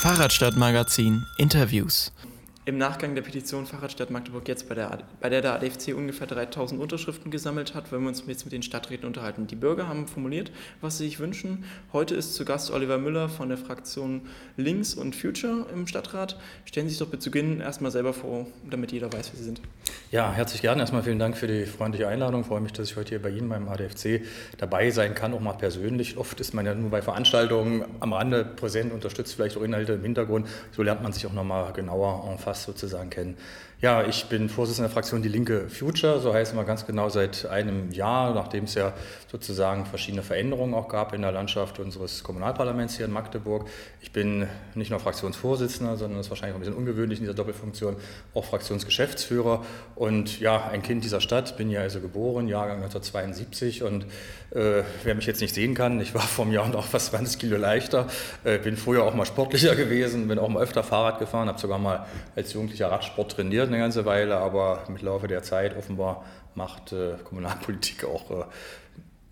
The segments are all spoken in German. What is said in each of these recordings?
Fahrradstadtmagazin Interviews. Im Nachgang der Petition Fahrradstadt Magdeburg jetzt, bei der, bei der der ADFC ungefähr 3000 Unterschriften gesammelt hat, wollen wir uns jetzt mit den Stadträten unterhalten. Die Bürger haben formuliert, was sie sich wünschen. Heute ist zu Gast Oliver Müller von der Fraktion Links und Future im Stadtrat. Stellen Sie sich doch zu Beginn erstmal selber vor, damit jeder weiß, wer Sie sind. Ja, herzlich gerne. Erstmal vielen Dank für die freundliche Einladung. Ich freue mich, dass ich heute hier bei Ihnen beim ADFC dabei sein kann, auch mal persönlich. Oft ist man ja nur bei Veranstaltungen am Rande präsent, unterstützt vielleicht auch Inhalte im Hintergrund. So lernt man sich auch nochmal genauer en face sozusagen kennen. Ja, ich bin Vorsitzender der Fraktion Die Linke Future, so heißen wir ganz genau seit einem Jahr, nachdem es ja sozusagen verschiedene Veränderungen auch gab in der Landschaft unseres Kommunalparlaments hier in Magdeburg. Ich bin nicht nur Fraktionsvorsitzender, sondern das ist wahrscheinlich auch ein bisschen ungewöhnlich in dieser Doppelfunktion, auch Fraktionsgeschäftsführer. Und ja, ein Kind dieser Stadt, bin ja also geboren, Jahrgang 1972 und äh, wer mich jetzt nicht sehen kann, ich war vor einem Jahr noch fast 20 Kilo leichter, äh, bin früher auch mal sportlicher gewesen, bin auch mal öfter Fahrrad gefahren, habe sogar mal als Jugendlicher Radsport trainiert eine ganze Weile, aber mit Laufe der Zeit offenbar macht äh, Kommunalpolitik auch äh,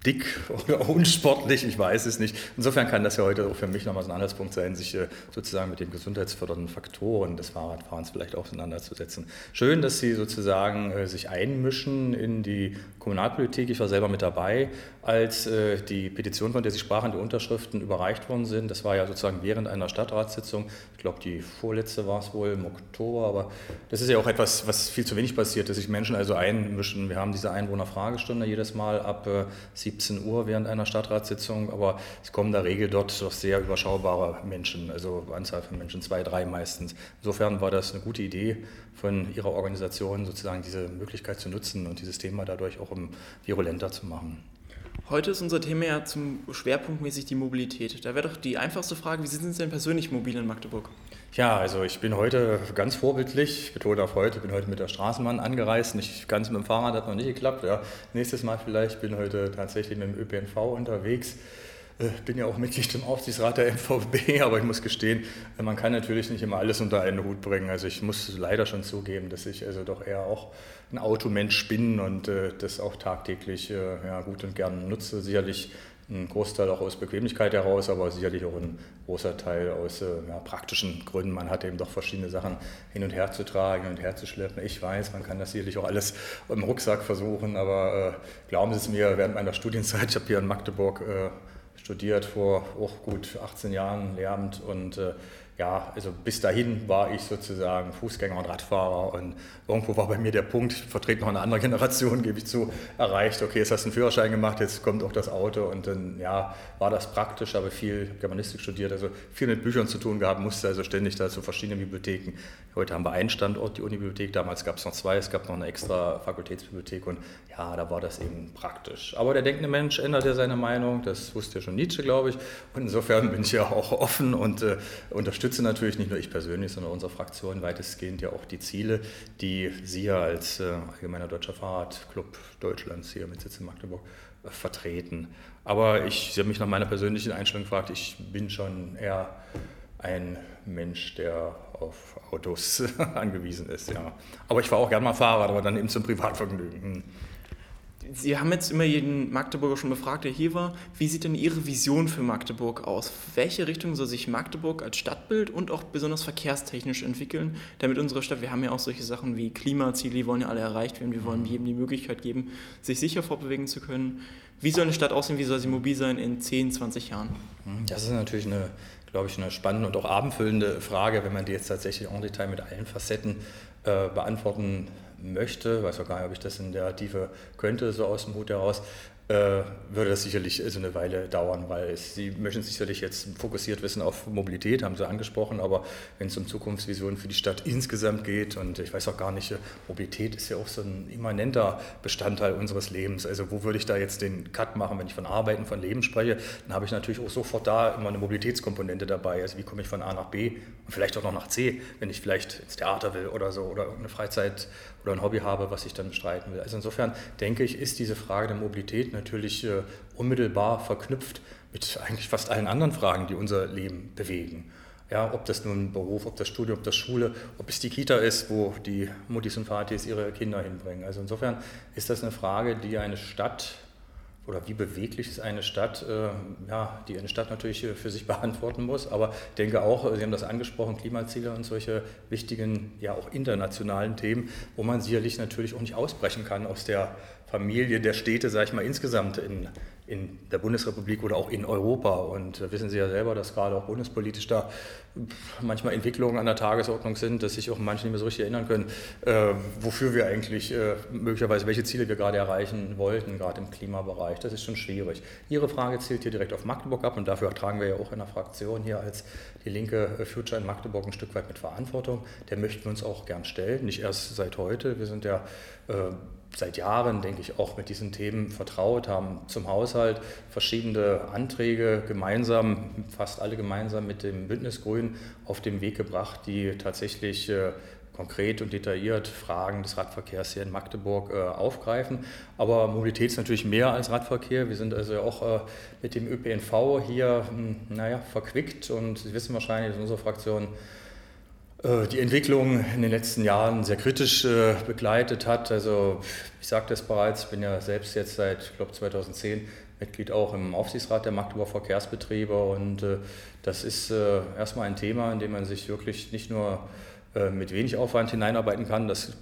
dick oder unsportlich, ich weiß es nicht. Insofern kann das ja heute auch für mich nochmal so ein Anhaltspunkt sein, sich äh, sozusagen mit den gesundheitsfördernden Faktoren des Fahrradfahrens vielleicht auseinanderzusetzen. Schön, dass Sie sozusagen äh, sich einmischen in die Kommunalpolitik. Ich war selber mit dabei, als äh, die Petition, von der Sie sprachen, die Unterschriften überreicht worden sind. Das war ja sozusagen während einer Stadtratssitzung. Ich glaube, die vorletzte war es wohl im Oktober, aber das ist ja auch etwas, was viel zu wenig passiert, dass sich Menschen also einmischen. Wir haben diese Einwohnerfragestunde jedes Mal ab 17 Uhr während einer Stadtratssitzung, aber es kommen der Regel dort doch sehr überschaubare Menschen, also Anzahl von Menschen, zwei, drei meistens. Insofern war das eine gute Idee von Ihrer Organisation, sozusagen diese Möglichkeit zu nutzen und dieses Thema dadurch auch virulenter zu machen. Heute ist unser Thema ja zum Schwerpunktmäßig die Mobilität. Da wäre doch die einfachste Frage, wie sind Sie denn persönlich mobil in Magdeburg? Ja, also ich bin heute ganz vorbildlich, ich betone auf heute, bin heute mit der Straßenbahn angereist, nicht ganz mit dem Fahrrad, hat noch nicht geklappt. Ja. Nächstes Mal vielleicht, bin heute tatsächlich mit dem ÖPNV unterwegs. Äh, bin ja auch Mitglied im Aufsichtsrat der MVB, aber ich muss gestehen, man kann natürlich nicht immer alles unter einen Hut bringen. Also ich muss leider schon zugeben, dass ich also doch eher auch ein Automensch bin und äh, das auch tagtäglich äh, ja, gut und gern nutze. Sicherlich ein Großteil auch aus Bequemlichkeit heraus, aber sicherlich auch ein großer Teil aus äh, ja, praktischen Gründen. Man hat eben doch verschiedene Sachen hin und her zu tragen, hin und her zu schleppen. Ich weiß, man kann das sicherlich auch alles im Rucksack versuchen, aber äh, glauben Sie es mir, während meiner Studienzeit, ich habe hier in Magdeburg äh, studiert vor auch gut 18 Jahren Lehramt und äh, ja, also bis dahin war ich sozusagen Fußgänger und Radfahrer und irgendwo war bei mir der Punkt, ich vertrete noch eine andere Generation, gebe ich zu, erreicht, okay, jetzt hast du einen Führerschein gemacht, jetzt kommt auch das Auto und dann, ja, war das praktisch, habe viel Germanistik studiert, also viel mit Büchern zu tun gehabt, musste also ständig da zu verschiedenen Bibliotheken. Heute haben wir einen Standort, die Unibibliothek, damals gab es noch zwei, es gab noch eine extra Fakultätsbibliothek und ja, da war das eben praktisch. Aber der denkende Mensch ändert ja seine Meinung, das wusste ja schon Nietzsche, glaube ich, und insofern bin ich ja auch offen und äh, unterstütze unterstütze natürlich nicht nur ich persönlich, sondern unsere Fraktion weitestgehend ja auch die Ziele, die Sie ja als äh, Allgemeiner Deutscher Fahrradclub Deutschlands hier mit Sitz in Magdeburg äh, vertreten. Aber ich, Sie haben mich nach meiner persönlichen Einstellung gefragt, ich bin schon eher ein Mensch, der auf Autos angewiesen ist, ja. Aber ich fahre auch gerne mal Fahrrad, aber dann eben zum Privatvergnügen. Hm. Sie haben jetzt immer jeden Magdeburger schon befragt, der hier war. Wie sieht denn Ihre Vision für Magdeburg aus? Welche Richtung soll sich Magdeburg als Stadtbild und auch besonders verkehrstechnisch entwickeln, damit unsere Stadt, wir haben ja auch solche Sachen wie Klimaziele, die wollen ja alle erreicht werden. Wir wollen jedem die Möglichkeit geben, sich sicher vorbewegen zu können. Wie soll eine Stadt aussehen? Wie soll sie mobil sein in 10, 20 Jahren? Das ist natürlich eine, glaube ich, eine spannende und auch abendfüllende Frage, wenn man die jetzt tatsächlich en Detail mit allen Facetten äh, beantworten möchte, weiß auch gar nicht, ob ich das in der Tiefe könnte, so aus dem Hut heraus, äh, würde das sicherlich so eine Weile dauern, weil es, Sie möchten sicherlich jetzt fokussiert wissen auf Mobilität, haben Sie angesprochen, aber wenn es um Zukunftsvisionen für die Stadt insgesamt geht und ich weiß auch gar nicht, Mobilität ist ja auch so ein immanenter Bestandteil unseres Lebens. Also wo würde ich da jetzt den Cut machen, wenn ich von Arbeiten, von Leben spreche, dann habe ich natürlich auch sofort da immer eine Mobilitätskomponente dabei. Also wie komme ich von A nach B und vielleicht auch noch nach C, wenn ich vielleicht ins Theater will oder so oder eine Freizeit oder ein Hobby habe, was ich dann bestreiten will. Also insofern denke ich, ist diese Frage der Mobilität natürlich äh, unmittelbar verknüpft mit eigentlich fast allen anderen Fragen, die unser Leben bewegen. Ja, ob das nun Beruf, ob das Studium, ob das Schule, ob es die Kita ist, wo die Muttis und Vatis ihre Kinder hinbringen. Also insofern ist das eine Frage, die eine Stadt oder wie beweglich ist eine Stadt, äh, ja, die eine Stadt natürlich äh, für sich beantworten muss. Aber ich denke auch, Sie haben das angesprochen, Klimaziele und solche wichtigen, ja auch internationalen Themen, wo man sicherlich natürlich auch nicht ausbrechen kann aus der Familie der Städte, sage ich mal, insgesamt in, in der Bundesrepublik oder auch in Europa. Und da wissen Sie ja selber, dass gerade auch bundespolitisch da manchmal Entwicklungen an der Tagesordnung sind, dass sich auch manche nicht mehr so richtig erinnern können, äh, wofür wir eigentlich äh, möglicherweise, welche Ziele wir gerade erreichen wollten, gerade im Klimabereich. Das ist schon schwierig. Ihre Frage zielt hier direkt auf Magdeburg ab und dafür tragen wir ja auch in der Fraktion hier als die Linke äh, Future in Magdeburg ein Stück weit mit Verantwortung. Der möchten wir uns auch gern stellen, nicht erst seit heute. Wir sind ja äh, seit Jahren, denke ich, auch mit diesen Themen vertraut, haben zum Haushalt verschiedene Anträge gemeinsam, fast alle gemeinsam mit dem Bündnis Grün auf den Weg gebracht, die tatsächlich äh, konkret und detailliert Fragen des Radverkehrs hier in Magdeburg äh, aufgreifen. Aber Mobilität ist natürlich mehr als Radverkehr. Wir sind also auch äh, mit dem ÖPNV hier, hm, naja, verquickt und Sie wissen wahrscheinlich, dass unsere Fraktion die Entwicklung in den letzten Jahren sehr kritisch äh, begleitet hat. Also ich sagte es bereits, ich bin ja selbst jetzt seit, ich glaube 2010 Mitglied auch im Aufsichtsrat der Magdeburger Verkehrsbetriebe und äh, das ist erstmal ein Thema, in dem man sich wirklich nicht nur mit wenig Aufwand hineinarbeiten kann, das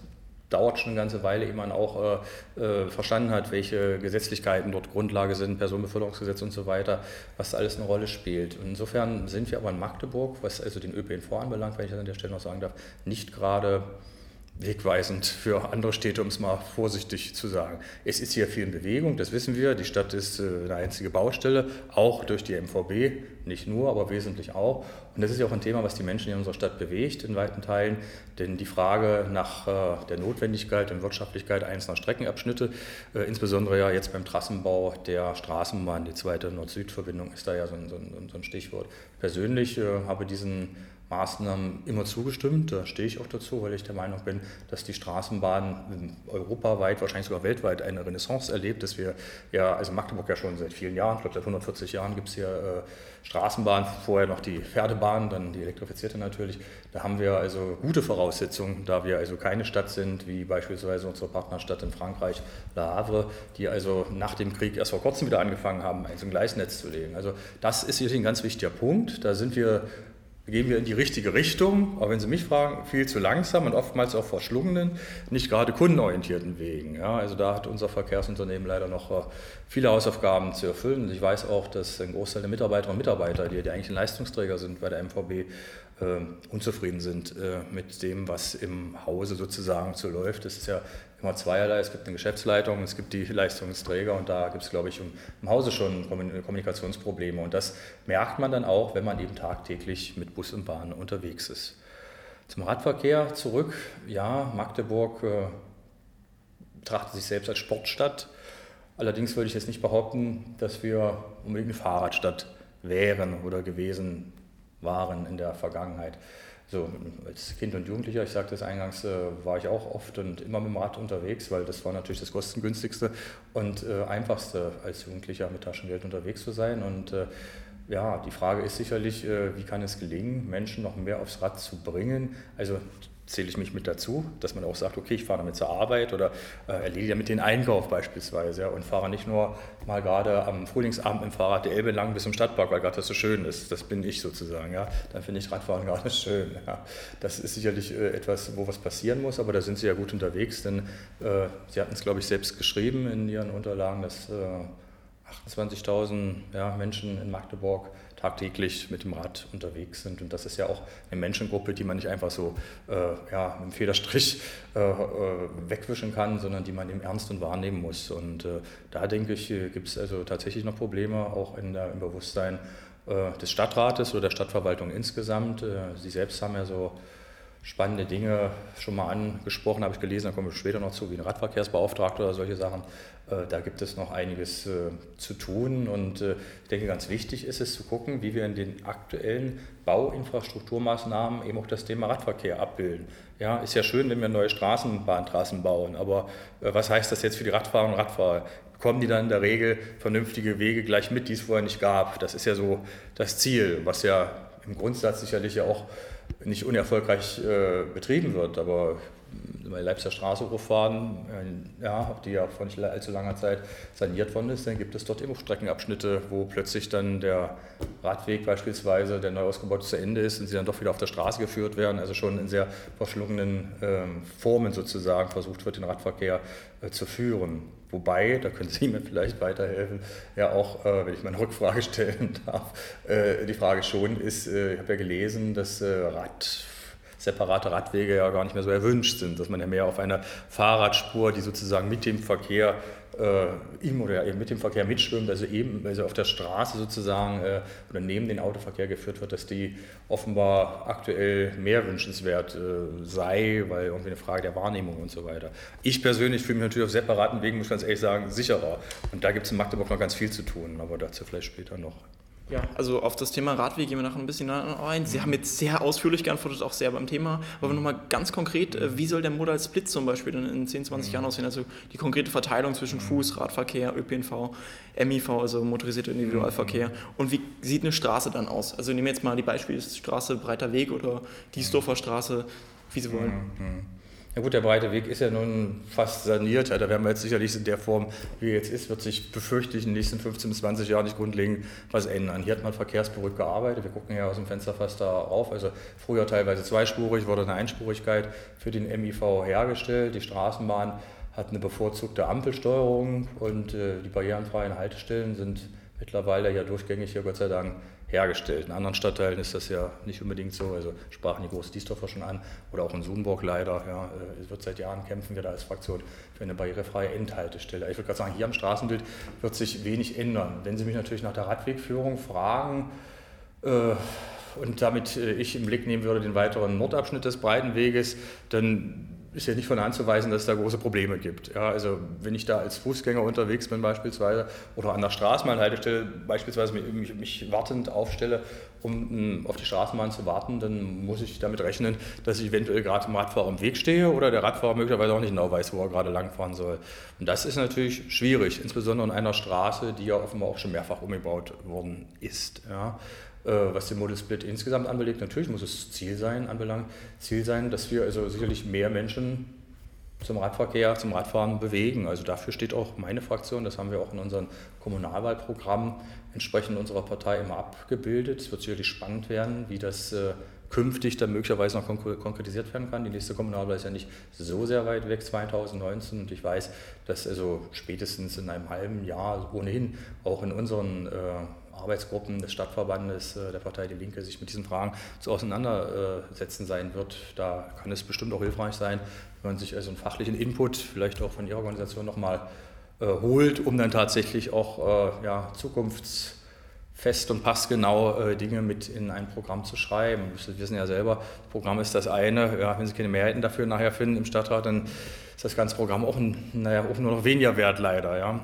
dauert schon eine ganze Weile, ehe man auch äh, äh, verstanden hat, welche Gesetzlichkeiten dort Grundlage sind, Personenbeförderungsgesetz und so weiter, was alles eine Rolle spielt. Und insofern sind wir aber in Magdeburg, was also den ÖPNV anbelangt, wenn ich das an der Stelle noch sagen darf, nicht gerade wegweisend für andere Städte, um es mal vorsichtig zu sagen. Es ist hier viel in Bewegung, das wissen wir. Die Stadt ist äh, eine einzige Baustelle, auch durch die MVB, nicht nur, aber wesentlich auch. Und das ist ja auch ein Thema, was die Menschen in unserer Stadt bewegt, in weiten Teilen. Denn die Frage nach äh, der Notwendigkeit und Wirtschaftlichkeit einzelner Streckenabschnitte, äh, insbesondere ja jetzt beim Trassenbau der Straßenbahn, die zweite Nord-Süd-Verbindung ist da ja so ein, so ein Stichwort. Persönlich habe diesen Maßnahmen immer zugestimmt. Da stehe ich auch dazu, weil ich der Meinung bin, dass die Straßenbahn europaweit, wahrscheinlich sogar weltweit eine Renaissance erlebt, dass wir ja, also Magdeburg ja schon seit vielen Jahren, ich glaube seit 140 Jahren gibt es hier äh, Straßenbahn, vorher noch die Pferdebahn, dann die elektrifizierte natürlich. Da haben wir also gute Voraussetzungen, da wir also keine Stadt sind, wie beispielsweise unsere Partnerstadt in Frankreich, Le Havre, die also nach dem Krieg erst vor kurzem wieder angefangen haben, ein Gleisnetz zu legen. Also das ist sicherlich ein ganz wichtiger Punkt. Da sind wir gehen wir in die richtige Richtung, aber wenn Sie mich fragen, viel zu langsam und oftmals auch verschlungenen, nicht gerade kundenorientierten Wegen. Ja, also da hat unser Verkehrsunternehmen leider noch äh, viele Hausaufgaben zu erfüllen. Und ich weiß auch, dass ein Großteil der Mitarbeiterinnen und Mitarbeiter, die, die eigentlich Leistungsträger sind bei der MVB, äh, unzufrieden sind äh, mit dem, was im Hause sozusagen so läuft. Das ist ja immer zweierlei. Es gibt eine Geschäftsleitung, es gibt die Leistungsträger und da gibt es, glaube ich, im Hause schon Kommunikationsprobleme. Und das merkt man dann auch, wenn man eben tagtäglich mit Bus und Bahn unterwegs ist. Zum Radverkehr zurück. Ja, Magdeburg äh, betrachtet sich selbst als Sportstadt. Allerdings würde ich jetzt nicht behaupten, dass wir unbedingt eine Fahrradstadt wären oder gewesen waren in der Vergangenheit. So, als Kind und Jugendlicher, ich sagte es eingangs, äh, war ich auch oft und immer mit dem Rad unterwegs, weil das war natürlich das kostengünstigste und äh, einfachste als Jugendlicher mit Taschengeld unterwegs zu sein. Und äh, ja, die Frage ist sicherlich, äh, wie kann es gelingen, Menschen noch mehr aufs Rad zu bringen? Also zähle ich mich mit dazu, dass man auch sagt, okay, ich fahre damit zur Arbeit oder äh, erledige damit den Einkauf beispielsweise ja, und fahre nicht nur mal gerade am Frühlingsabend im Fahrrad die Elbe lang bis zum Stadtpark, weil gerade das so schön ist. Das bin ich sozusagen. Ja. Dann finde ich Radfahren gerade schön. Ja. Das ist sicherlich äh, etwas, wo was passieren muss, aber da sind Sie ja gut unterwegs, denn äh, Sie hatten es, glaube ich, selbst geschrieben in Ihren Unterlagen, dass 28.000 äh, ja, Menschen in Magdeburg tagtäglich mit dem Rad unterwegs sind. Und das ist ja auch eine Menschengruppe, die man nicht einfach so äh, ja, mit dem Federstrich äh, äh wegwischen kann, sondern die man im Ernst und wahrnehmen muss. Und äh, da denke ich, gibt es also tatsächlich noch Probleme, auch in der, im Bewusstsein äh, des Stadtrates oder der Stadtverwaltung insgesamt. Äh, Sie selbst haben ja so spannende Dinge schon mal angesprochen, habe ich gelesen, da kommen wir später noch zu, wie ein Radverkehrsbeauftragter oder solche Sachen. Äh, da gibt es noch einiges äh, zu tun und äh, ich denke, ganz wichtig ist es zu gucken, wie wir in den aktuellen Bauinfrastrukturmaßnahmen eben auch das Thema Radverkehr abbilden. Ja, ist ja schön, wenn wir neue Straßenbahntrassen bauen, aber was heißt das jetzt für die Radfahrer und Radfahrer? Bekommen die dann in der Regel vernünftige Wege gleich mit, die es vorher nicht gab? Das ist ja so das Ziel, was ja im Grundsatz sicherlich ja auch nicht unerfolgreich äh, betrieben wird, aber bei Leipziger Straße hochfahren, äh, ja, die ja vor nicht allzu langer Zeit saniert worden ist, dann gibt es dort eben Streckenabschnitte, wo plötzlich dann der Radweg beispielsweise, der neu ausgebaut zu Ende ist und sie dann doch wieder auf der Straße geführt werden, also schon in sehr verschlungenen ähm, Formen sozusagen versucht wird, den Radverkehr äh, zu führen. Wobei, da können Sie mir vielleicht weiterhelfen, ja auch, äh, wenn ich mal eine Rückfrage stellen darf, äh, die Frage schon ist, äh, ich habe ja gelesen, dass äh, Rad separate Radwege ja gar nicht mehr so erwünscht sind, dass man ja mehr auf einer Fahrradspur, die sozusagen mit dem Verkehr äh, im oder eben mit dem Verkehr mitschwimmt, also eben also auf der Straße sozusagen äh, oder neben den Autoverkehr geführt wird, dass die offenbar aktuell mehr wünschenswert äh, sei, weil irgendwie eine Frage der Wahrnehmung und so weiter. Ich persönlich fühle mich natürlich auf separaten Wegen, muss ich ganz ehrlich sagen, sicherer. Und da gibt es in Magdeburg noch ganz viel zu tun, aber dazu vielleicht später noch. Ja, also auf das Thema Radweg gehen wir nachher ein bisschen ein. Sie haben jetzt sehr ausführlich geantwortet, auch sehr beim Thema. Aber nochmal ganz konkret, äh, wie soll der Modal Split zum Beispiel dann in 10, 20 Jahren aussehen? Also die konkrete Verteilung zwischen Fuß, Radverkehr, ÖPNV, MIV, also motorisierter Individualverkehr. Und wie sieht eine Straße dann aus? Also nehmen wir jetzt mal die Beispiele Straße Breiter Weg oder Diesdorfer Straße, wie Sie wollen. Ja gut, der breite Weg ist ja nun fast saniert. Da werden wir jetzt sicherlich in der Form, wie er jetzt ist, wird sich befürchte ich in den nächsten 15 bis 20 Jahren nicht grundlegend was ändern. Hier hat man verkehrsberuhigt gearbeitet. Wir gucken ja aus dem Fenster fast da auf. Also früher teilweise zweispurig, wurde eine Einspurigkeit für den MIV hergestellt. Die Straßenbahn hat eine bevorzugte Ampelsteuerung und äh, die barrierenfreien Haltestellen sind mittlerweile ja durchgängig hier Gott sei Dank hergestellt. In anderen Stadtteilen ist das ja nicht unbedingt so. Also sprachen die Große Diesdorfer schon an oder auch in Sumburg leider. Ja, äh, es wird seit Jahren kämpfen wir da als Fraktion für eine barrierefreie Endhaltestelle. Ich würde gerade sagen, hier am Straßenbild wird sich wenig ändern. Wenn Sie mich natürlich nach der Radwegführung fragen, äh, und damit äh, ich im Blick nehmen würde den weiteren Nordabschnitt des Breitenweges, dann ist ja nicht von anzuweisen, dass es da große Probleme gibt. Ja, also wenn ich da als Fußgänger unterwegs bin beispielsweise oder an der Straßenbahnhaltestelle beispielsweise mich, mich wartend aufstelle, um auf die Straßenbahn zu warten, dann muss ich damit rechnen, dass ich eventuell gerade dem Radfahrer im Weg stehe oder der Radfahrer möglicherweise auch nicht genau weiß, wo er gerade langfahren soll. Und das ist natürlich schwierig, insbesondere an einer Straße, die ja offenbar auch schon mehrfach umgebaut worden ist. Ja. Äh, was den Model Split insgesamt anbelangt, natürlich muss es Ziel sein, anbelangt, Ziel sein, dass wir also sicherlich mehr Menschen zum Radverkehr, zum Radfahren bewegen. Also dafür steht auch meine Fraktion, das haben wir auch in unserem Kommunalwahlprogramm entsprechend unserer Partei immer abgebildet. Es wird sicherlich spannend werden, wie das äh, künftig dann möglicherweise noch konkretisiert werden kann. Die nächste Kommunalwahl ist ja nicht so sehr weit weg, 2019. Und ich weiß, dass also spätestens in einem halben Jahr ohnehin auch in unseren äh, Arbeitsgruppen des Stadtverbandes äh, der Partei Die Linke sich mit diesen Fragen zu auseinandersetzen sein wird. Da kann es bestimmt auch hilfreich sein, wenn man sich also einen fachlichen Input vielleicht auch von Ihrer Organisation nochmal äh, holt, um dann tatsächlich auch äh, ja, zukunftsfest und passgenau äh, Dinge mit in ein Programm zu schreiben. Sie wissen ja selber, das Programm ist das eine. Ja, wenn Sie keine Mehrheiten dafür nachher finden im Stadtrat, dann ist das ganze Programm auch, naja, auch nur noch weniger wert leider. Ja.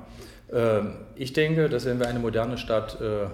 Ähm, ich denke, dass wenn wir eine moderne Stadt äh,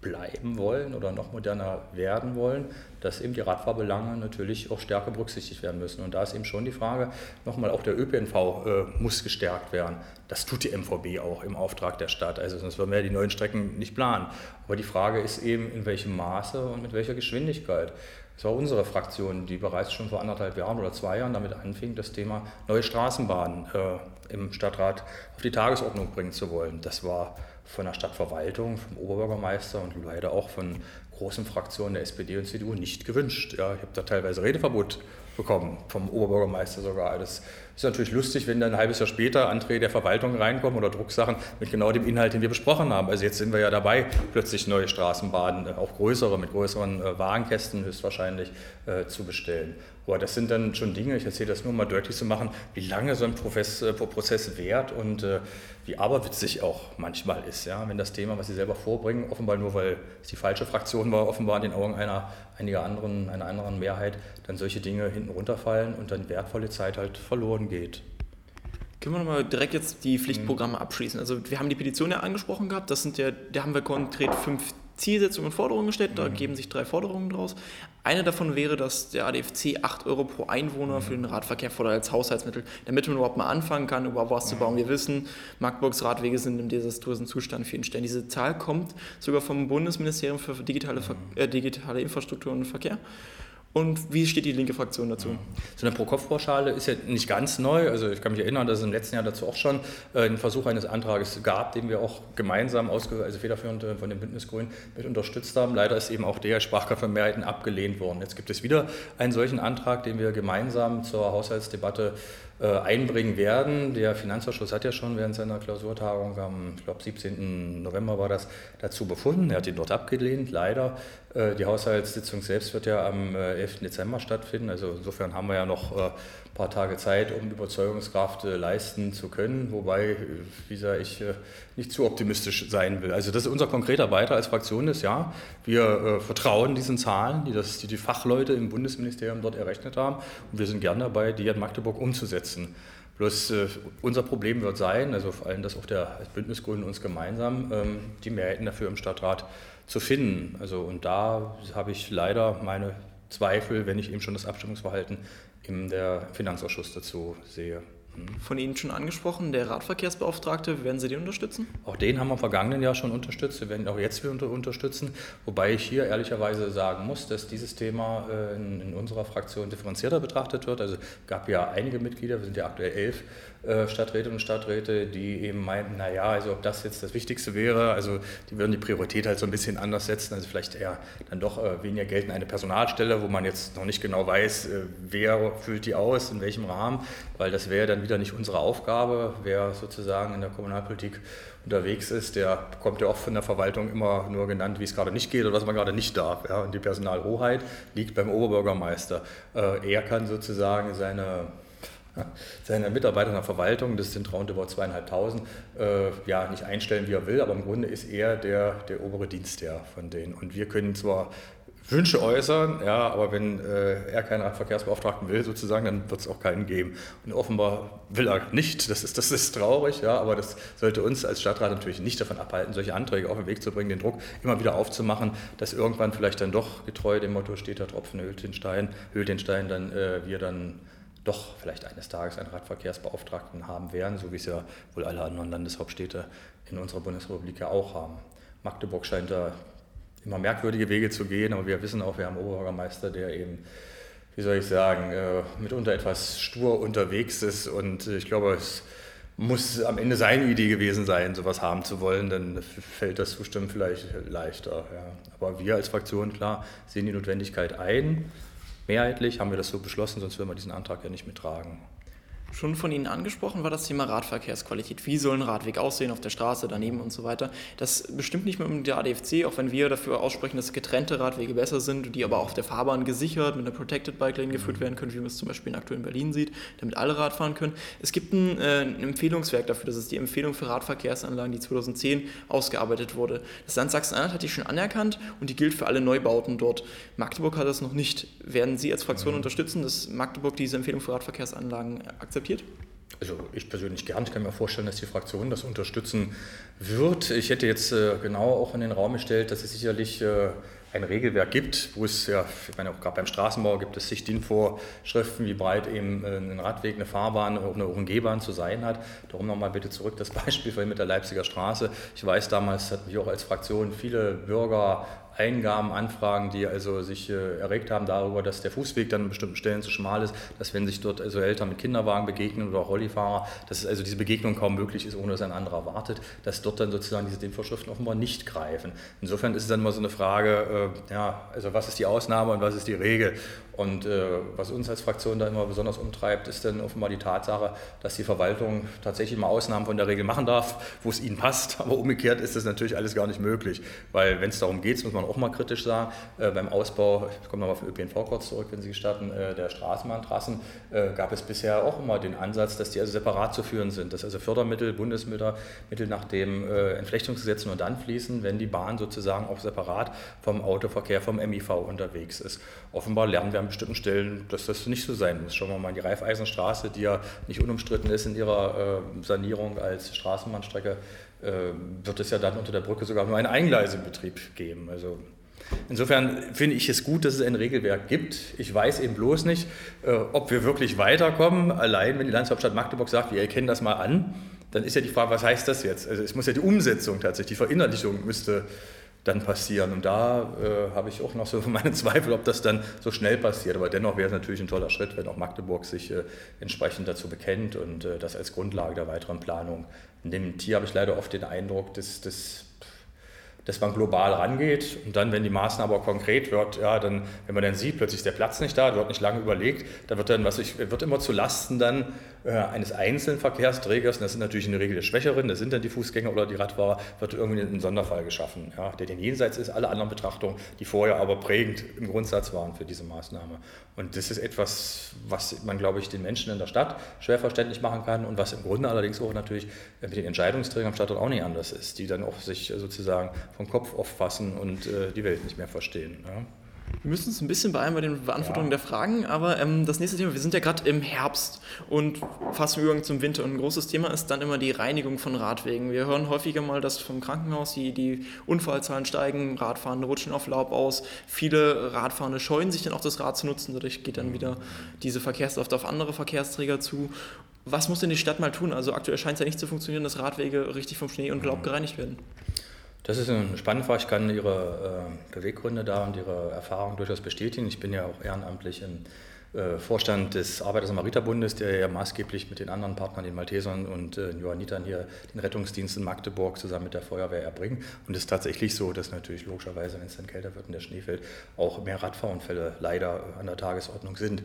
bleiben wollen oder noch moderner werden wollen, dass eben die Radfahrbelange natürlich auch stärker berücksichtigt werden müssen. Und da ist eben schon die Frage, nochmal auch der ÖPNV äh, muss gestärkt werden. Das tut die MVB auch im Auftrag der Stadt. Also sonst würden wir ja die neuen Strecken nicht planen. Aber die Frage ist eben, in welchem Maße und mit welcher Geschwindigkeit. Das war unsere Fraktion, die bereits schon vor anderthalb Jahren oder zwei Jahren damit anfing, das Thema neue Straßenbahnen äh, im Stadtrat auf die Tagesordnung bringen zu wollen. Das war von der Stadtverwaltung, vom Oberbürgermeister und leider auch von großen Fraktionen der SPD und CDU nicht gewünscht. Ja, ich habe da teilweise Redeverbot bekommen, vom Oberbürgermeister sogar. Das ist natürlich lustig, wenn dann ein halbes Jahr später Anträge der Verwaltung reinkommen oder Drucksachen mit genau dem Inhalt, den wir besprochen haben. Also jetzt sind wir ja dabei, plötzlich neue Straßenbahnen, äh, auch größere, mit größeren äh, Wagenkästen höchstwahrscheinlich äh, zu bestellen. Aber das sind dann schon Dinge, ich erzähle das nur um mal deutlich zu machen, wie lange so ein Prozess, äh, Prozess währt und äh, wie aberwitzig auch manchmal ist. Ja? Wenn das Thema, was Sie selber vorbringen, offenbar nur weil es die falsche Fraktion war, offenbar in den Augen einer, einiger anderen, einer anderen Mehrheit, dann solche Dinge hinten runterfallen und dann wertvolle Zeit halt verloren geht. Können wir nochmal direkt jetzt die Pflichtprogramme abschließen? Also wir haben die Petition ja angesprochen gehabt, das sind ja, da haben wir konkret fünf Zielsetzungen und Forderungen gestellt. Da mhm. geben sich drei Forderungen draus. Eine davon wäre, dass der ADFC 8 Euro pro Einwohner mhm. für den Radverkehr fordert als Haushaltsmittel, damit man überhaupt mal anfangen kann, überhaupt was mhm. zu bauen. Wir wissen, Magdeburgs Radwege sind im desaströsen Zustand an vielen Stellen. Diese Zahl kommt sogar vom Bundesministerium für digitale, mhm. äh, digitale Infrastruktur und Verkehr. Und wie steht die linke Fraktion dazu? So eine Pro-Kopf-Pauschale ist ja nicht ganz neu. Also ich kann mich erinnern, dass es im letzten Jahr dazu auch schon äh, einen Versuch eines Antrages gab, den wir auch gemeinsam, also federführend äh, von den Bündnisgrünen, mit unterstützt haben. Leider ist eben auch der Sprachkraftvermehrheiten abgelehnt worden. Jetzt gibt es wieder einen solchen Antrag, den wir gemeinsam zur Haushaltsdebatte äh, einbringen werden. Der Finanzausschuss hat ja schon während seiner Klausurtagung am, ich glaube, 17. November war das, dazu befunden. Er hat ihn dort abgelehnt, leider. Äh, die Haushaltssitzung selbst wird ja am 11. Äh, Dezember stattfinden. Also insofern haben wir ja noch ein paar Tage Zeit, um Überzeugungskraft leisten zu können. Wobei, wie sage ich, nicht zu optimistisch sein will. Also das ist unser konkreter Beitrag als Fraktion ist, ja, wir vertrauen diesen Zahlen, die, das, die die Fachleute im Bundesministerium dort errechnet haben. Und wir sind gern dabei, die in Magdeburg umzusetzen. Bloß äh, unser Problem wird sein, also vor allem das auch der Bündnisgrünen uns gemeinsam, ähm, die Mehrheiten dafür im Stadtrat zu finden. Also und da habe ich leider meine Zweifel, wenn ich eben schon das Abstimmungsverhalten im der Finanzausschuss dazu sehe von Ihnen schon angesprochen, der Radverkehrsbeauftragte, werden Sie den unterstützen? Auch den haben wir im vergangenen Jahr schon unterstützt, wir werden auch jetzt wieder unterstützen, wobei ich hier ehrlicherweise sagen muss, dass dieses Thema äh, in, unserer Fraktion differenzierter betrachtet wird. Also es gab ja einige Mitglieder, wir sind ja aktuell elf Stadträte und Stadträte, die eben meinten, naja, also ob das jetzt das Wichtigste wäre, also die würden die Priorität halt so ein bisschen anders setzen, also vielleicht eher dann doch äh, weniger Geld in eine Personalstelle, wo man jetzt noch nicht genau weiß, wer füllt die aus, in welchem Rahmen, weil das wäre dann wieder nicht unsere Aufgabe. Wer sozusagen in der Kommunalpolitik unterwegs ist, der bekommt ja auch von der Verwaltung immer nur genannt, wie es gerade nicht geht oder was man gerade nicht darf. Ja? Und die Personalhoheit liegt beim Oberbürgermeister. Äh, er kann sozusagen seine seine Mitarbeiter in der Verwaltung, das sind roundabout zweieinhalbtausend, äh, ja, nicht einstellen, wie er will, aber im Grunde ist er der, der obere Dienstherr von denen. Und wir können zwar Wünsche äußern, ja, aber wenn äh, er keinen Radverkehrsbeauftragten will, sozusagen, dann wird es auch keinen geben. Und offenbar will er nicht, das ist, das ist traurig, ja, aber das sollte uns als Stadtrat natürlich nicht davon abhalten, solche Anträge auf den Weg zu bringen, den Druck immer wieder aufzumachen, dass irgendwann vielleicht dann doch, getreu dem Motto steht der Tropfen, hüllt den Stein, hüllt den Stein, dann äh, wir dann doch vielleicht eines Tages einen Radverkehrsbeauftragten haben werden, so wie es ja wohl alle anderen Landeshauptstädte in unserer Bundesrepublik ja auch haben. Magdeburg scheint da immer merkwürdige Wege zu gehen, aber wir wissen auch, wir haben einen Oberbürgermeister, der eben, wie soll ich sagen, äh, mitunter etwas stur unterwegs ist und ich glaube, es muss am Ende seine Idee gewesen sein, sowas haben zu wollen, dann fällt das Zustimmen vielleicht leichter. Ja. Aber wir als Fraktion, klar, sehen die Notwendigkeit ein. Mehrheitlich haben wir das so beschlossen, sonst würden wir diesen Antrag ja nicht mittragen schon von Ihnen angesprochen war das Thema Radverkehrsqualität. Wie soll ein Radweg aussehen auf der Straße, daneben und so weiter. Das bestimmt nicht mehr um der ADFC, auch wenn wir dafür aussprechen, dass getrennte Radwege besser sind, die aber auf der Fahrbahn gesichert mit einer Protected Bike Lane geführt werden können, wie man es zum Beispiel aktuell in Berlin sieht, damit alle Rad fahren können. Es gibt ein, äh, ein Empfehlungswerk dafür, das ist die Empfehlung für Radverkehrsanlagen, die 2010 ausgearbeitet wurde. Das Land Sachsen-Anhalt hat die schon anerkannt und die gilt für alle Neubauten dort. Magdeburg hat das noch nicht. Werden Sie als Fraktion mhm. unterstützen, dass Magdeburg diese Empfehlung für Radverkehrsanlagen akzeptiert? Akzeptiert? Also ich persönlich gern. Ich kann mir vorstellen, dass die Fraktion das unterstützen wird. Ich hätte jetzt äh, genau auch in den Raum gestellt, dass es sicherlich äh, ein Regelwerk gibt, wo es ja, ich meine, auch gerade beim Straßenbau gibt es Sichtdienvorschriften, wie breit eben äh, ein Radweg, eine Fahrbahn, auch eine ONG-Bahn zu sein hat. Darum nochmal bitte zurück das Beispiel vorhin mit der Leipziger Straße. Ich weiß, damals hatten wir auch als Fraktion viele Bürger Eingaben, Anfragen, die also sich äh, erregt haben darüber, dass der Fußweg dann an bestimmten Stellen zu schmal ist, dass wenn sich dort also Eltern mit Kinderwagen begegnen oder Rollifahrer, dass also diese Begegnung kaum möglich ist, ohne dass ein anderer wartet, dass dort dann sozusagen diese Vorschriften offenbar nicht greifen. Insofern ist es dann immer so eine Frage, äh, ja, also was ist die Ausnahme und was ist die Regel? Und äh, was uns als Fraktion da immer besonders umtreibt, ist dann offenbar die Tatsache, dass die Verwaltung tatsächlich mal Ausnahmen von der Regel machen darf, wo es ihnen passt. Aber umgekehrt ist das natürlich alles gar nicht möglich, weil wenn es darum geht, muss man auch mal kritisch sagen, äh, beim Ausbau, ich komme nochmal auf den ÖPNV kurz zurück, wenn Sie gestatten, äh, der Straßenbahntrassen, äh, gab es bisher auch immer den Ansatz, dass die also separat zu führen sind, dass also Fördermittel, Bundesmittel Mittel nach dem äh, Entflechtungsgesetz nur dann fließen, wenn die Bahn sozusagen auch separat vom Autoverkehr, vom MIV unterwegs ist. Offenbar lernen wir an bestimmten Stellen, dass das nicht so sein muss. Schauen wir mal in die Raiffeisenstraße, die ja nicht unumstritten ist in ihrer äh, Sanierung als Straßenbahnstrecke wird es ja dann unter der Brücke sogar nur einen Eingleisebetrieb geben. Also Insofern finde ich es gut, dass es ein Regelwerk gibt. Ich weiß eben bloß nicht, äh, ob wir wirklich weiterkommen. Allein, wenn die Landeshauptstadt Magdeburg sagt, wir erkennen das mal an, dann ist ja die Frage, was heißt das jetzt? Also es muss ja die Umsetzung tatsächlich, die Verinnerlichung müsste dann passieren. Und da äh, habe ich auch noch so meine Zweifel, ob das dann so schnell passiert. Aber dennoch wäre es natürlich ein toller Schritt, wenn auch Magdeburg sich äh, entsprechend dazu bekennt und äh, das als Grundlage der weiteren Planung nimmt. Hier habe ich leider oft den Eindruck, dass das dass man global rangeht und dann, wenn die Maßnahme aber konkret wird, ja, dann, wenn man dann sieht, plötzlich ist der Platz nicht da, wird nicht lange überlegt, da wird dann, was ich, wird immer zu Lasten dann äh, eines einzelnen Verkehrsträgers, und das sind natürlich in der Regel die Schwächeren, das sind dann die Fußgänger oder die Radfahrer, wird irgendwie ein Sonderfall geschaffen, ja, der den jenseits ist, alle anderen Betrachtungen, die vorher aber prägend im Grundsatz waren für diese Maßnahme. Und das ist etwas, was man, glaube ich, den Menschen in der Stadt schwer verständlich machen kann und was im Grunde allerdings auch natürlich mit den Entscheidungsträgern am Stadtort auch nicht anders ist, die dann auch sich sozusagen vom Kopf auffassen und äh, die Welt nicht mehr verstehen. Ja. Wir müssen uns ein bisschen beeilen bei den Beantwortungen ja. der Fragen, aber ähm, das nächste Thema, wir sind ja gerade im Herbst und fast Übergang zum Winter und ein großes Thema ist dann immer die Reinigung von Radwegen. Wir hören häufiger mal, dass vom Krankenhaus die, die Unfallzahlen steigen, Radfahrende rutschen auf Laub aus, viele Radfahrende scheuen sich dann auch das Rad zu nutzen, dadurch geht dann wieder diese Verkehrskraft auf andere Verkehrsträger zu. Was muss denn die Stadt mal tun? Also aktuell scheint es ja nicht zu funktionieren, dass Radwege richtig vom Schnee und Laub gereinigt werden. Das ist eine spannende Frage. Ich kann Ihre äh, Beweggründe da und Ihre Erfahrung durchaus bestätigen. Ich bin ja auch ehrenamtlich im äh, Vorstand des Arbeiter-Samariter-Bundes, der ja maßgeblich mit den anderen Partnern, den Maltesern und äh, Johannitern hier den Rettungsdienst in Magdeburg zusammen mit der Feuerwehr erbringen. Und es ist tatsächlich so, dass natürlich logischerweise, wenn es dann kälter wird und der Schnee fällt, auch mehr Radfahrunfälle leider an der Tagesordnung sind.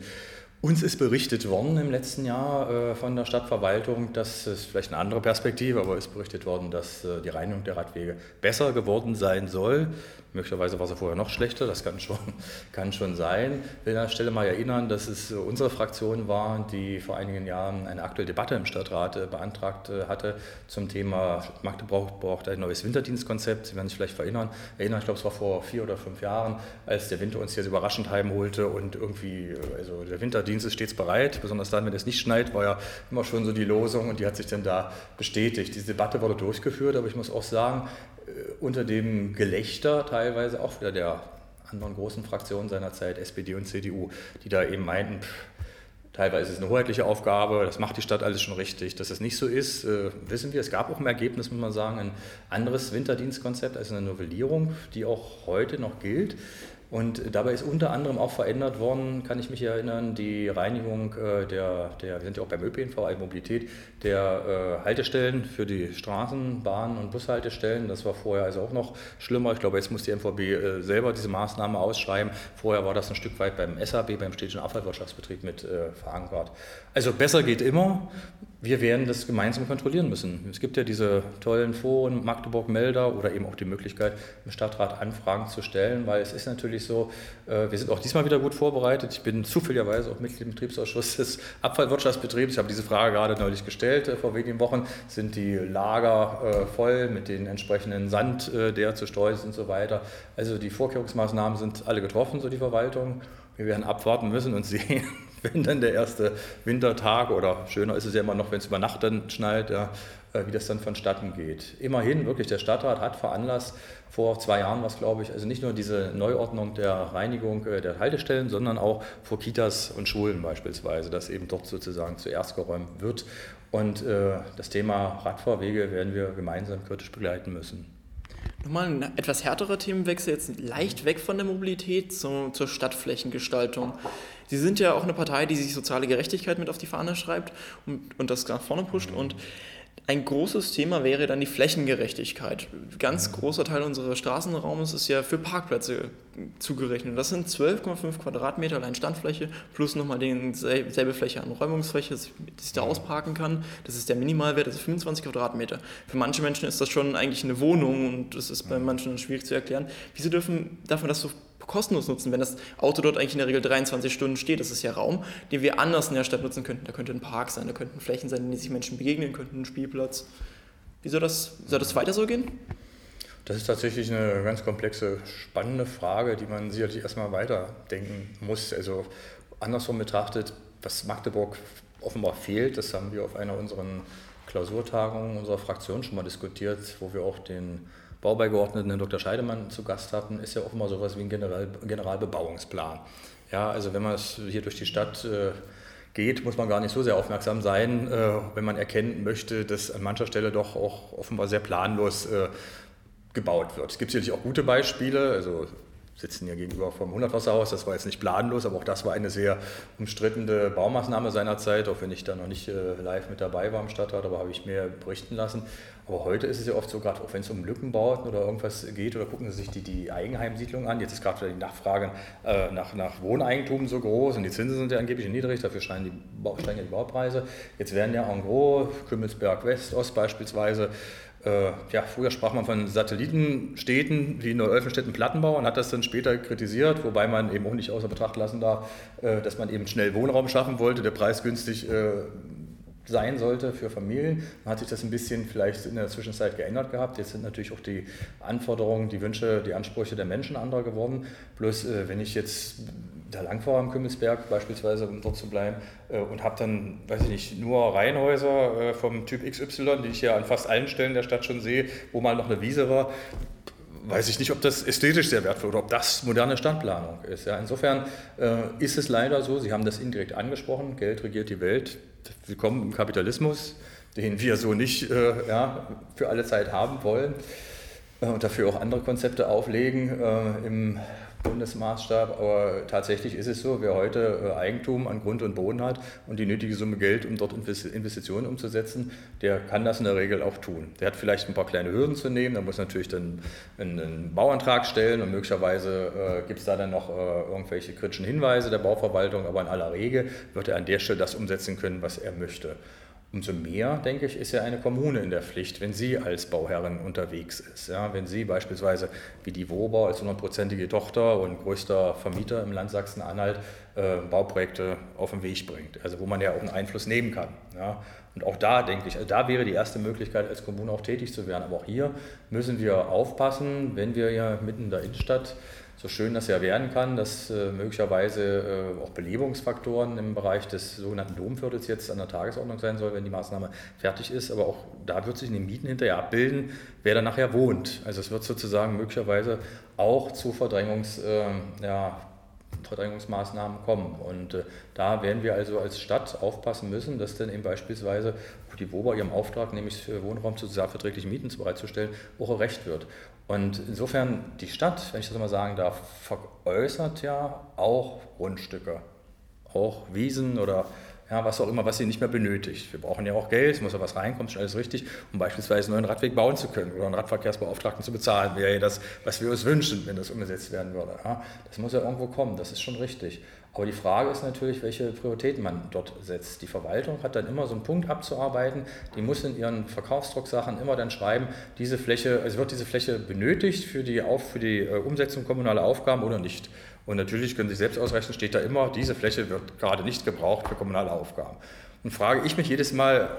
Uns ist berichtet worden im letzten Jahr äh, von der Stadtverwaltung, dass es vielleicht eine andere Perspektive, aber es ist berichtet worden, dass äh, die Reinigung der Radwege besser geworden sein soll. Möglicherweise war sie vorher noch schlechter, das kann schon, kann schon sein. Ich will an der Stelle mal erinnern, dass es unsere Fraktion war, die vor einigen Jahren eine aktuelle Debatte im Stadtrat äh, beantragt hatte zum Thema Magdeburg braucht ein neues Winterdienstkonzept. Sie werden sich vielleicht erinnern, erinnern, ich glaube es war vor vier oder fünf Jahren, als der Winter uns hier überraschend heimholte und irgendwie, also der Winterdienst ist stets bereit, besonders dann, wenn es nicht schneit, war ja immer schon so die Losung und die hat sich dann da bestätigt. Diese Debatte wurde durchgeführt, aber ich muss auch sagen, äh, unter dem Gelächter teilweise auch wieder der anderen großen Fraktionen seiner Zeit, SPD und CDU, die da eben meinten, pff, teilweise ist es eine hoheitliche Aufgabe, das macht die Stadt alles schon richtig. Dass das nicht so ist, äh, wissen wir. Es gab auch im Ergebnis, muss man sagen, ein anderes Winterdienstkonzept, also eine Novellierung, die auch heute noch gilt. Und dabei ist unter anderem auch verändert worden, kann ich mich erinnern, die Reinigung äh, der, der wir sind ja auch beim ÖPNV, Mobilität, der äh, Haltestellen für die Straßen, Bahn- und Bushaltestellen. Das war vorher also auch noch schlimmer. Ich glaube, jetzt muss die MVB äh, selber diese Maßnahme ausschreiben. Vorher war das ein Stück weit beim SAB, beim städtischen Abfallwirtschaftsbetrieb mit verankert. Also besser geht immer wir werden das gemeinsam kontrollieren müssen. Es gibt ja diese tollen Foren, Magdeburg Melder oder eben auch die Möglichkeit, im Stadtrat Anfragen zu stellen, weil es ist natürlich so, äh, wir sind auch diesmal wieder gut vorbereitet. Ich bin zufälligerweise auch Mitglied im Betriebsausschuss des Abfallwirtschaftsbetriebs. Ich habe diese Frage gerade neulich gestellt, äh, vor wenigen Wochen. Sind die Lager äh, voll mit den entsprechenden Sand, der zu streuen ist und so weiter? Also die Vorkehrungsmaßnahmen sind alle getroffen, so die Verwaltung. Wir werden abwarten müssen und sehen, wenn dann der erste Wintertag oder schöner ist es ja immer noch, wenn es über Nacht dann schneit, ja, äh, wie das dann vonstatten geht. Immerhin, wirklich, der Stadtrat hat veranlasst, vor zwei Jahren was glaube ich, also nicht nur diese Neuordnung der Reinigung äh, der Haltestellen, sondern auch vor Kitas und Schulen beispielsweise, dass eben dort sozusagen zuerst geräumt wird. Und äh, das Thema Radfahrwege werden wir gemeinsam kritisch begleiten müssen. Nochmal ein etwas härterer Themenwechsel, jetzt leicht weg von der Mobilität zu, zur Stadtflächengestaltung. Sie sind ja auch eine Partei, die sich soziale Gerechtigkeit mit auf die Fahne schreibt und, und das nach vorne pusht. Mhm. Und ein großes Thema wäre dann die Flächengerechtigkeit. Ein ganz großer Teil unseres Straßenraumes ist ja für Parkplätze zugerechnet. Das sind 12,5 Quadratmeter allein Standfläche plus nochmal dieselbe Fläche an Räumungsfläche, die ich da ausparken kann. Das ist der Minimalwert, das ist 25 Quadratmeter. Für manche Menschen ist das schon eigentlich eine Wohnung und das ist bei manchen schwierig zu erklären. Wieso dürfen, darf man das so kostenlos nutzen, wenn das Auto dort eigentlich in der Regel 23 Stunden steht. Das ist ja Raum, den wir anders in der Stadt nutzen könnten. Da könnte ein Park sein, da könnten Flächen sein, in denen sich Menschen begegnen könnten, ein Spielplatz. Wie soll das, soll das weiter so gehen? Das ist tatsächlich eine ganz komplexe, spannende Frage, die man sicherlich erstmal weiterdenken muss. Also andersrum betrachtet, was Magdeburg offenbar fehlt, das haben wir auf einer unserer Klausurtagung unserer Fraktion schon mal diskutiert, wo wir auch den Baubeigeordneten, Dr. Scheidemann, zu Gast hatten, ist ja offenbar sowas wie ein General, Generalbebauungsplan. Ja, also wenn man es hier durch die Stadt äh, geht, muss man gar nicht so sehr aufmerksam sein, äh, wenn man erkennen möchte, dass an mancher Stelle doch auch offenbar sehr planlos äh, gebaut wird. Es gibt sicherlich auch gute Beispiele, also sitzen hier gegenüber vom Hundertwasserhaus. Das war jetzt nicht planlos, aber auch das war eine sehr umstrittene Baumaßnahme seinerzeit, auch wenn ich da noch nicht äh, live mit dabei war im Stadtrat, aber habe ich mir berichten lassen. Aber heute ist es ja oft so, gerade auch wenn es um Lückenbauten oder irgendwas geht, oder gucken Sie sich die, die Eigenheimsiedlung an. Jetzt ist gerade die Nachfrage äh, nach, nach Wohneigentum so groß und die Zinsen sind ja angeblich niedrig, dafür steigen die, steigen die Baupreise. Jetzt werden ja en gros Kümmelsberg West, Ost beispielsweise, äh, ja, früher sprach man von Satellitenstädten wie Neu-Olfenstedt Plattenbau und hat das dann später kritisiert, wobei man eben auch nicht außer Betracht lassen darf, äh, dass man eben schnell Wohnraum schaffen wollte, der preisgünstig äh, sein sollte für Familien. Man hat sich das ein bisschen vielleicht in der Zwischenzeit geändert gehabt. Jetzt sind natürlich auch die Anforderungen, die Wünsche, die Ansprüche der Menschen anderer geworden. Bloß wenn ich jetzt da lang fahre am Kümmelsberg beispielsweise, um dort zu bleiben, und habe dann, weiß ich nicht, nur Reihenhäuser vom Typ XY, die ich ja an fast allen Stellen der Stadt schon sehe, wo mal noch eine Wiese war, weiß ich nicht, ob das ästhetisch sehr wertvoll oder ob das moderne Stadtplanung ist. Ja, insofern äh, ist es leider so, Sie haben das indirekt angesprochen, Geld regiert die Welt. Willkommen im Kapitalismus, den wir so nicht äh, ja, für alle Zeit haben wollen äh, und dafür auch andere Konzepte auflegen äh, im Bundesmaßstab, aber tatsächlich ist es so, wer heute äh, Eigentum an Grund und Boden hat und die nötige Summe Geld, um dort Investitionen umzusetzen, der kann das in der Regel auch tun. Der hat vielleicht ein paar kleine Hürden zu nehmen, der muss natürlich dann einen Bauantrag stellen und möglicherweise äh, gibt es da dann noch äh, irgendwelche kritischen Hinweise der Bauverwaltung, aber in aller Regel wird er an der Stelle das umsetzen können, was er möchte. Umso mehr, denke ich, ist ja eine Kommune in der Pflicht, wenn sie als Bauherrin unterwegs ist. Ja, wenn sie beispielsweise wie die WOBA als hundertprozentige Tochter und größter Vermieter im Land Sachsen-Anhalt äh, Bauprojekte auf den Weg bringt, also wo man ja auch einen Einfluss nehmen kann. Ja. Und auch da denke ich, also da wäre die erste Möglichkeit, als Kommune auch tätig zu werden. Aber auch hier müssen wir aufpassen, wenn wir ja mitten in der Innenstadt so schön das ja werden kann, dass äh, möglicherweise äh, auch Belebungsfaktoren im Bereich des sogenannten Domviertels jetzt an der Tagesordnung sein soll, wenn die Maßnahme fertig ist. Aber auch da wird sich in den Mieten hinterher abbilden, wer da nachher wohnt. Also es wird sozusagen möglicherweise auch zu Verdrängungs, äh, ja, Verdrängungsmaßnahmen kommen. Und äh, da werden wir also als Stadt aufpassen müssen, dass dann eben beispielsweise die WOBA ihrem Auftrag, nämlich für Wohnraum zu sozialverträglichen Mieten bereitzustellen, auch erreicht wird. Und insofern, die Stadt, wenn ich das mal sagen darf, veräußert ja auch Grundstücke, auch Wiesen oder ja, was auch immer, was sie nicht mehr benötigt. Wir brauchen ja auch Geld, es muss ja was reinkommen, ist alles richtig, um beispielsweise einen neuen Radweg bauen zu können oder einen Radverkehrsbeauftragten zu bezahlen, wäre ja das, was wir uns wünschen, wenn das umgesetzt werden würde. Ja, das muss ja irgendwo kommen, das ist schon richtig. Aber die Frage ist natürlich, welche Prioritäten man dort setzt. Die Verwaltung hat dann immer so einen Punkt abzuarbeiten, die muss in ihren Verkaufsdrucksachen immer dann schreiben, diese Fläche, also wird diese Fläche benötigt für die, für die äh, Umsetzung kommunaler Aufgaben oder nicht. Und natürlich können Sie selbst ausrechnen, steht da immer, diese Fläche wird gerade nicht gebraucht für kommunale Aufgaben. Und frage ich mich jedes Mal,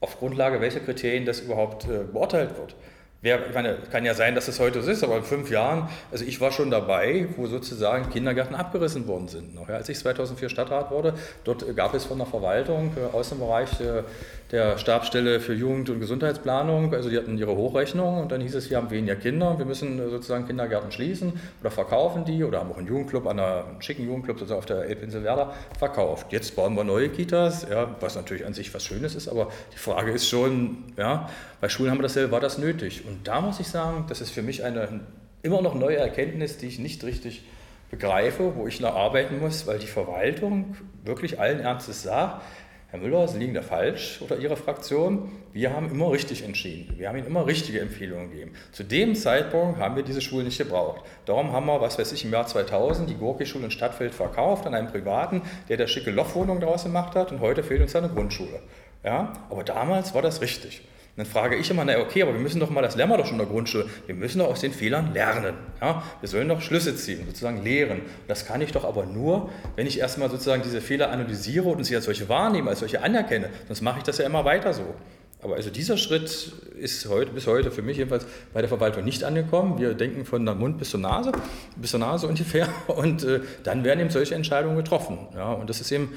auf Grundlage welcher Kriterien das überhaupt äh, beurteilt wird. Wer, ich meine, kann ja sein, dass es heute so ist, aber in fünf Jahren, also ich war schon dabei, wo sozusagen Kindergärten abgerissen worden sind. Noch, ja, als ich 2004 Stadtrat wurde, dort gab es von der Verwaltung äh, aus dem Bereich äh, der Stabsstelle für Jugend- und Gesundheitsplanung, also die hatten ihre Hochrechnung und dann hieß es, wir haben weniger Kinder, wir müssen äh, sozusagen Kindergärten schließen oder verkaufen die oder haben auch einen Jugendclub, an einer schicken Jugendclub sozusagen auf der Elbinsel Werder verkauft. Jetzt bauen wir neue Kitas, ja, was natürlich an sich was Schönes ist, aber die Frage ist schon, ja, bei Schulen haben wir dasselbe, war das nötig? Und da muss ich sagen, das ist für mich eine immer noch neue Erkenntnis, die ich nicht richtig begreife, wo ich noch arbeiten muss, weil die Verwaltung wirklich allen Ernstes sagt, Herr Müller, Sie liegen da falsch oder Ihre Fraktion. Wir haben immer richtig entschieden. Wir haben Ihnen immer richtige Empfehlungen gegeben. Zu dem Zeitpunkt haben wir diese Schule nicht gebraucht. Darum haben wir, was weiß ich, im Jahr 2000 die Gorki-Schule in Stadtfeld verkauft an einen Privaten, der da schicke Lochwohnungen daraus gemacht hat und heute fehlt uns eine Grundschule. Ja? Aber damals war das richtig dann frage ich immer, na okay, aber wir müssen doch mal, das lernen wir doch schon in der Grundschule, wir müssen doch aus den Fehlern lernen. Ja? Wir sollen doch Schlüsse ziehen, sozusagen lehren. Das kann ich doch aber nur, wenn ich erstmal sozusagen diese Fehler analysiere und sie als solche wahrnehme, als solche anerkenne. Sonst mache ich das ja immer weiter so. Aber also dieser Schritt ist heute, bis heute für mich jedenfalls bei der Verwaltung nicht angekommen. Wir denken von der Mund bis zur Nase, bis zur Nase ungefähr. Und äh, dann werden eben solche Entscheidungen getroffen. Ja? Und das ist eben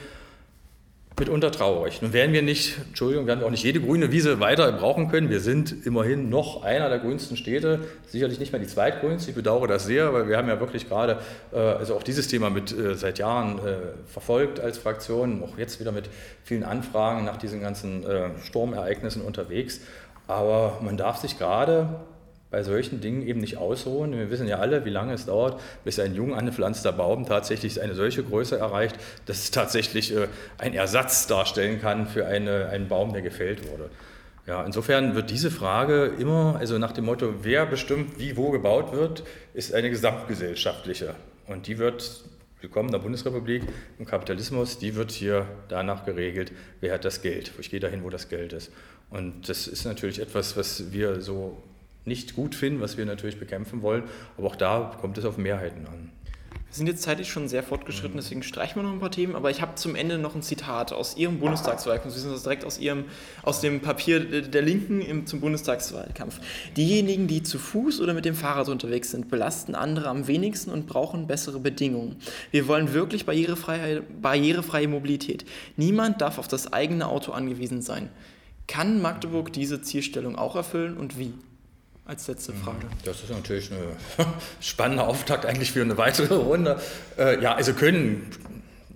mitunter traurig. Nun werden wir nicht, Entschuldigung, werden wir auch nicht jede grüne Wiese weiter brauchen können. Wir sind immerhin noch einer der grünsten Städte, sicherlich nicht mehr die zweitgrünste. Ich bedauere das sehr, weil wir haben ja wirklich gerade äh, also auch dieses Thema mit äh, seit Jahren äh, verfolgt als Fraktion, auch jetzt wieder mit vielen Anfragen nach diesen ganzen äh, Sturmereignissen unterwegs. Aber man darf sich gerade bei solchen Dingen eben nicht ausruhen. Wir wissen ja alle, wie lange es dauert, bis ein jung angepflanzter Baum tatsächlich eine solche Größe erreicht, dass es tatsächlich äh, ein Ersatz darstellen kann für eine, einen Baum, der gefällt wurde. Ja, insofern wird diese Frage immer, also nach dem Motto, wer bestimmt, wie wo gebaut wird, ist eine gesamtgesellschaftliche. Und die wird willkommen in der Bundesrepublik, im Kapitalismus, die wird hier danach geregelt, wer hat das Geld. Ich gehe dahin, wo das Geld ist. Und das ist natürlich etwas, was wir so nicht gut finden, was wir natürlich bekämpfen wollen. Aber auch da kommt es auf Mehrheiten an. Wir sind jetzt zeitlich schon sehr fortgeschritten, deswegen streichen wir noch ein paar Themen. Aber ich habe zum Ende noch ein Zitat aus Ihrem Bundestagswahlkampf. Das direkt aus, Ihrem, aus dem Papier der Linken im, zum Bundestagswahlkampf. Diejenigen, die zu Fuß oder mit dem Fahrrad unterwegs sind, belasten andere am wenigsten und brauchen bessere Bedingungen. Wir wollen wirklich barrierefreie, barrierefreie Mobilität. Niemand darf auf das eigene Auto angewiesen sein. Kann Magdeburg diese Zielstellung auch erfüllen und wie? Als letzte mhm. Frage. Das ist natürlich ein spannender Auftakt eigentlich für eine weitere Runde. Äh, ja, also können,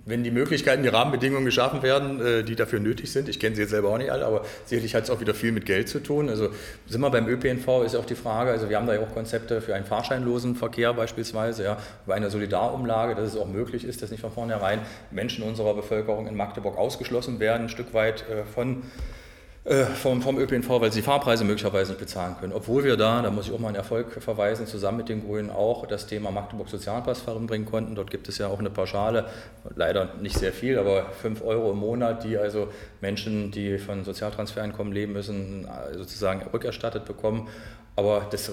wenn die Möglichkeiten, die Rahmenbedingungen geschaffen werden, äh, die dafür nötig sind, ich kenne sie jetzt selber auch nicht alle, aber sicherlich hat es auch wieder viel mit Geld zu tun. Also sind wir beim ÖPNV, ist auch die Frage, also wir haben da ja auch Konzepte für einen fahrscheinlosen Verkehr beispielsweise, ja, über eine Solidarumlage, dass es auch möglich ist, dass nicht von vornherein Menschen unserer Bevölkerung in Magdeburg ausgeschlossen werden, ein Stück weit äh, von äh, vom, vom ÖPNV, weil sie die Fahrpreise möglicherweise nicht bezahlen können. Obwohl wir da, da muss ich auch mal einen Erfolg verweisen, zusammen mit den Grünen auch das Thema Magdeburg Sozialpass voranbringen konnten. Dort gibt es ja auch eine Pauschale, leider nicht sehr viel, aber 5 Euro im Monat, die also Menschen, die von Sozialtransfereinkommen leben müssen, äh, sozusagen rückerstattet bekommen. Aber das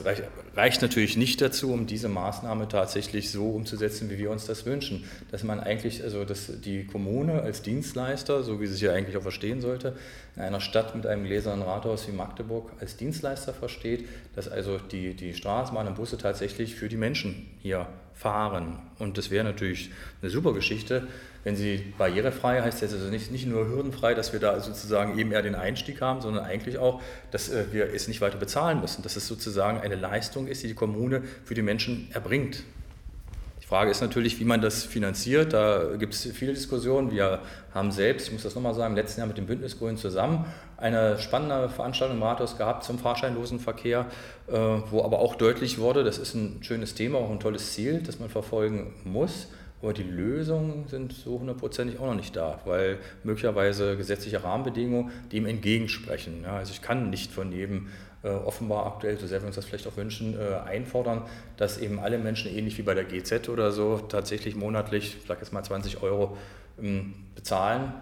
reicht natürlich nicht dazu, um diese Maßnahme tatsächlich so umzusetzen, wie wir uns das wünschen. Dass man eigentlich, also dass die Kommune als Dienstleister, so wie sie sich ja eigentlich auch verstehen sollte, in einer Stadt mit einem gläsernen Rathaus wie Magdeburg als Dienstleister versteht, dass also die, die Straßenbahn und Busse tatsächlich für die Menschen hier fahren. Und das wäre natürlich eine super Geschichte, wenn sie barrierefrei heißt, jetzt also nicht, nicht nur hürdenfrei, dass wir da sozusagen eben eher den Einstieg haben, sondern eigentlich auch, dass äh, wir es nicht weiter bezahlen müssen, dass es sozusagen eine Leistung ist, die die Kommune für die Menschen erbringt. Die Frage ist natürlich, wie man das finanziert. Da gibt es viele Diskussionen. Wir haben selbst, ich muss das nochmal sagen, im letzten Jahr mit dem Bündnisgrünen zusammen eine spannende Veranstaltung im Rathaus gehabt zum fahrscheinlosen Verkehr, äh, wo aber auch deutlich wurde, das ist ein schönes Thema, auch ein tolles Ziel, das man verfolgen muss. Aber die Lösungen sind so hundertprozentig auch noch nicht da, weil möglicherweise gesetzliche Rahmenbedingungen dem entgegensprechen. Ja, also ich kann nicht von jedem äh, offenbar aktuell, so sehr wir uns das vielleicht auch wünschen, äh, einfordern, dass eben alle Menschen ähnlich wie bei der GZ oder so tatsächlich monatlich, ich sage jetzt mal 20 Euro, ähm, bezahlen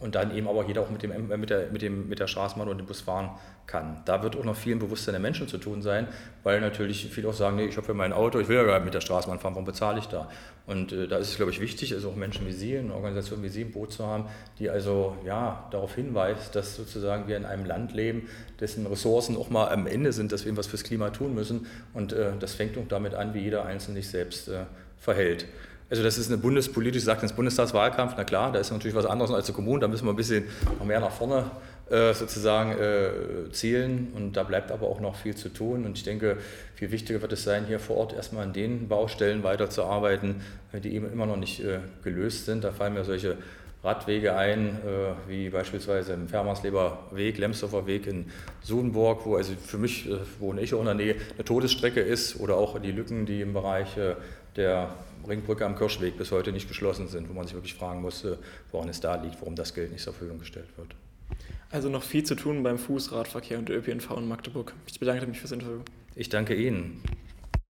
und dann eben aber jeder auch mit, dem, äh, mit, der, mit, dem, mit der Straßenbahn und dem Bus fahren kann. Da wird auch noch viel im Bewusstsein der Menschen zu tun sein, weil natürlich viele auch sagen, nee, ich habe ja mein Auto, ich will ja gar nicht mit der Straßenbahn fahren, warum bezahle ich da? Und äh, da ist es, glaube ich, wichtig, also auch Menschen wie Sie, eine Organisation wie Sie im Boot zu haben, die also ja, darauf hinweist, dass sozusagen wir in einem Land leben, dessen Ressourcen auch mal am Ende sind, dass wir etwas fürs Klima tun müssen. Und äh, das fängt auch damit an, wie jeder Einzelne sich selbst äh, verhält. Also das ist eine bundespolitisch, sagt ins Bundestagswahlkampf, na klar, da ist natürlich was anderes als die Kommunen, da müssen wir ein bisschen noch mehr nach vorne äh, sozusagen äh, zielen und da bleibt aber auch noch viel zu tun und ich denke, viel wichtiger wird es sein, hier vor Ort erstmal an den Baustellen weiterzuarbeiten, äh, die eben immer noch nicht äh, gelöst sind. Da fallen mir solche Radwege ein, äh, wie beispielsweise im Fermersleber Weg, Lemsdorfer Weg in Sudenburg, wo also für mich, äh, wohne ich auch in der Nähe, eine Todesstrecke ist oder auch die Lücken, die im Bereich der Ringbrücke am Kirschweg bis heute nicht geschlossen sind, wo man sich wirklich fragen muss, woran es da liegt, warum das Geld nicht zur Verfügung gestellt wird. Also noch viel zu tun beim Fußradverkehr und ÖPNV in Magdeburg. Ich bedanke mich fürs Interview. Ich danke Ihnen.